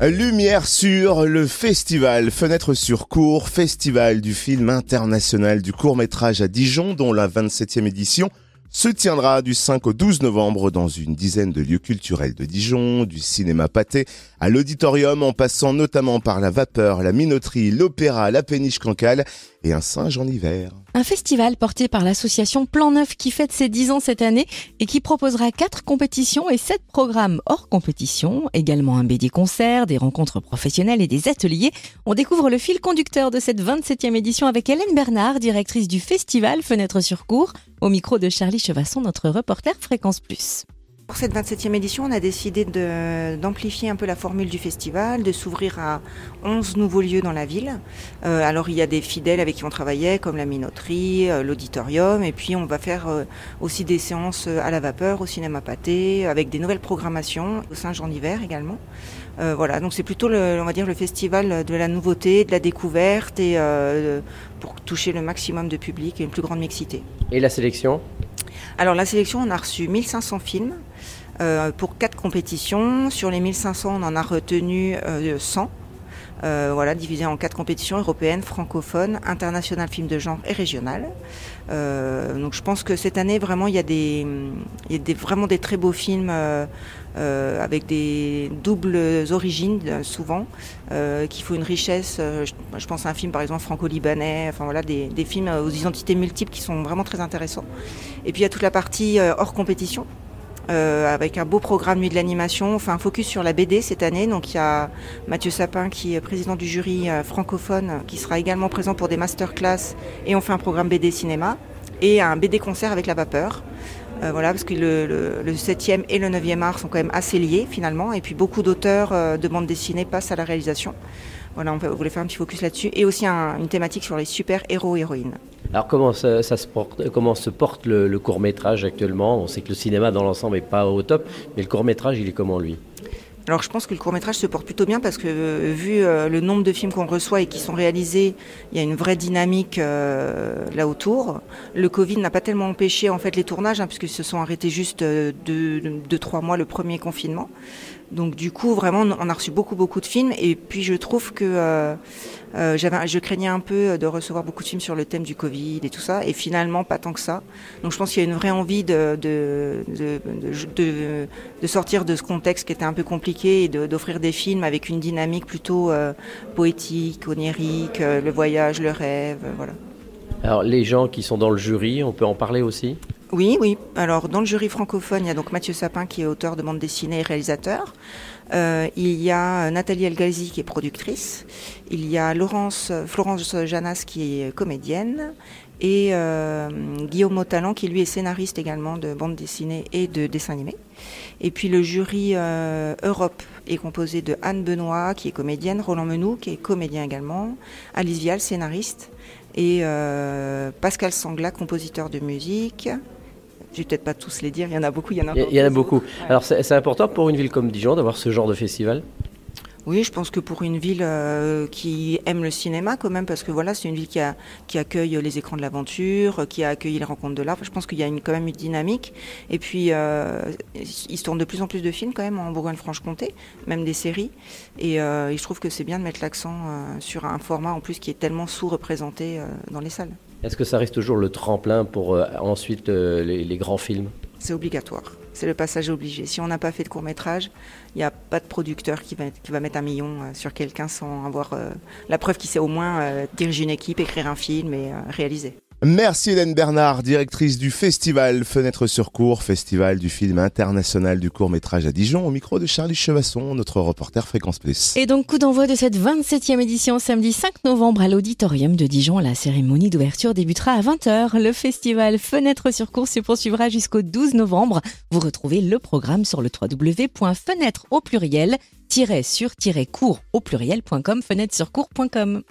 Lumière sur le festival Fenêtre sur cours, festival du film international du court métrage à Dijon, dont la 27e édition se tiendra du 5 au 12 novembre dans une dizaine de lieux culturels de Dijon, du cinéma pâté à l'auditorium en passant notamment par la vapeur, la minoterie, l'opéra, la péniche cancale et un singe en hiver. Un festival porté par l'association Plan Neuf qui fête ses 10 ans cette année et qui proposera quatre compétitions et sept programmes hors compétition, également un BD concert, des rencontres professionnelles et des ateliers. On découvre le fil conducteur de cette 27e édition avec Hélène Bernard, directrice du festival Fenêtre sur cours, au micro de Charlie Chevasson, notre reporter Fréquence Plus. Pour cette 27e édition, on a décidé d'amplifier un peu la formule du festival, de s'ouvrir à 11 nouveaux lieux dans la ville. Euh, alors il y a des fidèles avec qui on travaillait, comme la minoterie, euh, l'auditorium, et puis on va faire euh, aussi des séances à la vapeur, au cinéma pâté, avec des nouvelles programmations, au Saint-Jean d'hiver également. voilà, donc c'est plutôt le, on va dire le festival de la nouveauté, de la découverte, et pour toucher le maximum de public et une plus grande mixité. Et la sélection? Alors la sélection, on a reçu 1500 films euh, pour quatre compétitions. Sur les 1500, on en a retenu 100. Euh, euh, voilà, divisé en quatre compétitions européennes, francophones, internationales, films de genre et régionales. donc je pense que cette année, vraiment, il y a, des, il y a vraiment des très beaux films avec des doubles origines, souvent, qui font une richesse. Je, pense à un film, par exemple, franco-libanais, enfin voilà, des, films aux identités multiples qui sont vraiment très intéressants. Et puis il y a toute la partie hors compétition. Euh, avec un beau programme Nuit de l'animation. On fait un focus sur la BD cette année. Donc il y a Mathieu Sapin qui est président du jury euh, francophone qui sera également présent pour des masterclass et on fait un programme BD cinéma et un BD concert avec la vapeur. Euh, voilà, parce que le, le, 7e et le 9e art sont quand même assez liés finalement. Et puis beaucoup d'auteurs de bande dessinée passent à la réalisation. Voilà, on voulait faire un petit focus là-dessus. Et aussi une thématique sur les super-héros-héroïnes. Alors comment, ça, se, porte, comment se porte le, court métrage actuellement? On sait que le cinéma dans l'ensemble n'est pas au top, mais le court métrage, il est comment lui? Alors je pense que le court métrage se porte plutôt bien parce que euh, vu euh, le nombre de films qu'on reçoit et qui sont réalisés, il y a une vraie dynamique euh, là autour. Le Covid n'a pas tellement empêché en fait les tournages hein, puisqu'ils se sont arrêtés juste de, de, trois mois le premier confinement. Donc du coup vraiment on a reçu beaucoup beaucoup de films et puis je trouve que euh, je craignais un peu de recevoir beaucoup de films sur le thème du Covid et tout ça, et finalement pas tant que ça. Donc je pense qu'il y a une vraie envie de, de, de, de, sortir de ce contexte qui était un peu compliqué et d'offrir des films avec une dynamique plutôt euh, poétique, onirique, euh, le voyage, le rêve, voilà. Alors les gens qui sont dans le jury, on peut en parler aussi? Oui, oui. Alors, dans le jury francophone, il y a donc Mathieu Sapin qui est auteur de bande dessinée et réalisateur. Euh, il y a Nathalie Elgazi qui est productrice. Il y a Florence Janas qui est comédienne. Et euh, Guillaume Motalan qui lui est scénariste également de bande dessinée et de dessin animé. Et puis le jury euh, Europe est composé de Anne Benoît qui est comédienne, Roland Menou qui est comédien également, Alice Vial scénariste et Pascal Sangla compositeur de musique, je vais peut-être pas tous les dire, il y en a beaucoup, il y en a Il y, en a beaucoup. Alors c'est important pour une ville comme Dijon d'avoir ce genre de festival? Oui, je pense que pour une ville euh, qui aime le cinéma quand même, parce que voilà, c'est une ville qui, a, qui accueille les écrans de l'aventure, qui a accueilli les rencontres de l'art. Je pense qu'il y a une, quand même une dynamique. Et puis, euh, il se tourne de plus en plus de films quand même en Bourgogne-Franche-Comté, même des séries. Et, euh, et, je trouve que c'est bien de mettre l'accent sur un format en plus qui est tellement sous-représenté dans les salles. Est-ce que ça reste toujours le tremplin pour euh, ensuite euh, les, grands films? C'est obligatoire. C'est le passage obligé. Si on n'a pas fait de court métrage, il n'y a pas de producteur qui va, mettre un million euh, sur quelqu'un sans avoir la preuve qu'il sait au moins diriger une équipe, écrire un film et réaliser. Merci Hélène Bernard, directrice du festival Fenêtre sur cours, festival du film international du court métrage à Dijon, au micro de Charlie Chevasson, notre reporter Fréquence Plus. Et donc coup d'envoi de cette 27e édition samedi 5 novembre à l'auditorium de Dijon. La cérémonie d'ouverture débutera à 20h. Le festival Fenêtre sur cours se poursuivra jusqu'au 12 novembre. Vous retrouvez le programme sur le www.fenêtre au pluriel sur cours au pluriel.com fenêtre sur cours.com.